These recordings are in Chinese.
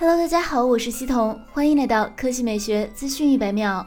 Hello，大家好，我是西彤，欢迎来到科技美学资讯一百秒。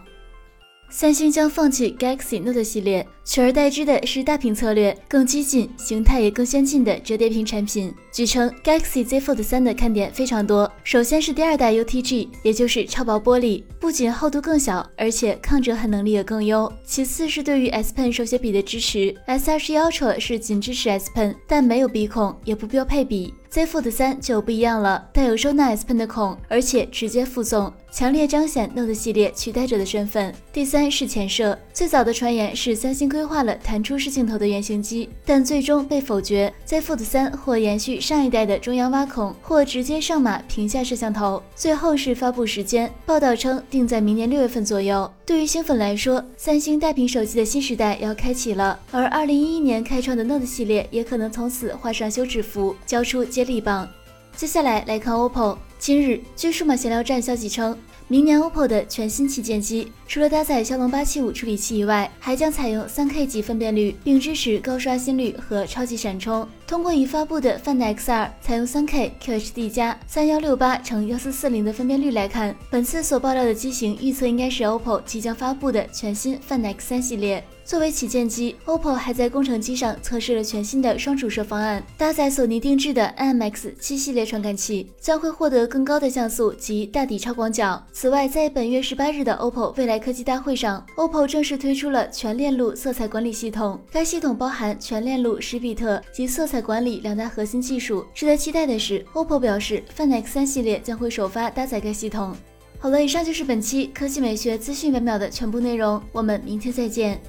三星将放弃 Galaxy Note 系列，取而代之的是大屏策略、更激进、形态也更先进的折叠屏产品。据称，Galaxy Z Fold 3的看点非常多。首先是第二代 UTG，也就是超薄玻璃，不仅厚度更小，而且抗折痕能力也更优。其次是对于 S Pen 手写笔的支持，S21 Ultra 是仅支持 S Pen，但没有笔孔，也不标配笔。Z Fold 3就不一样了，带有收纳 S Pen 的孔，而且直接附送，强烈彰显 Note 系列取代者的身份。第三是前摄，最早的传言是三星规划了弹出式镜头的原型机，但最终被否决。Z Fold 3或延续上一代的中央挖孔，或直接上马屏下摄像头。最后是发布时间，报道称定在明年六月份左右。对于新粉来说，三星大屏手机的新时代要开启了，而二零一一年开创的 Note 系列也可能从此画上休止符，交出接力棒。接下来来看 OPPO。今日，据数码闲聊站消息称，明年 OPPO 的全新旗舰机，除了搭载骁龙八七五处理器以外，还将采用三 K 级分辨率，并支持高刷新率和超级闪充。通过已发布的 Find X2 采用三 K QHD 加三幺六八乘幺四四零的分辨率来看，本次所爆料的机型预测应该是 OPPO 即将发布的全新 Find X3 系列。作为旗舰机，OPPO 还在工程机上测试了全新的双主摄方案，搭载索尼定制的 IMX 七系列传感器，将会获得更高的像素及大底超广角。此外，在本月十八日的 OPPO 未来科技大会上，OPPO 正式推出了全链路色彩管理系统，该系统包含全链路十比特及色彩管理两大核心技术。值得期待的是，OPPO 表示 Find X3 系列将会首发搭载该系统。好了，以上就是本期科技美学资讯百秒的全部内容，我们明天再见。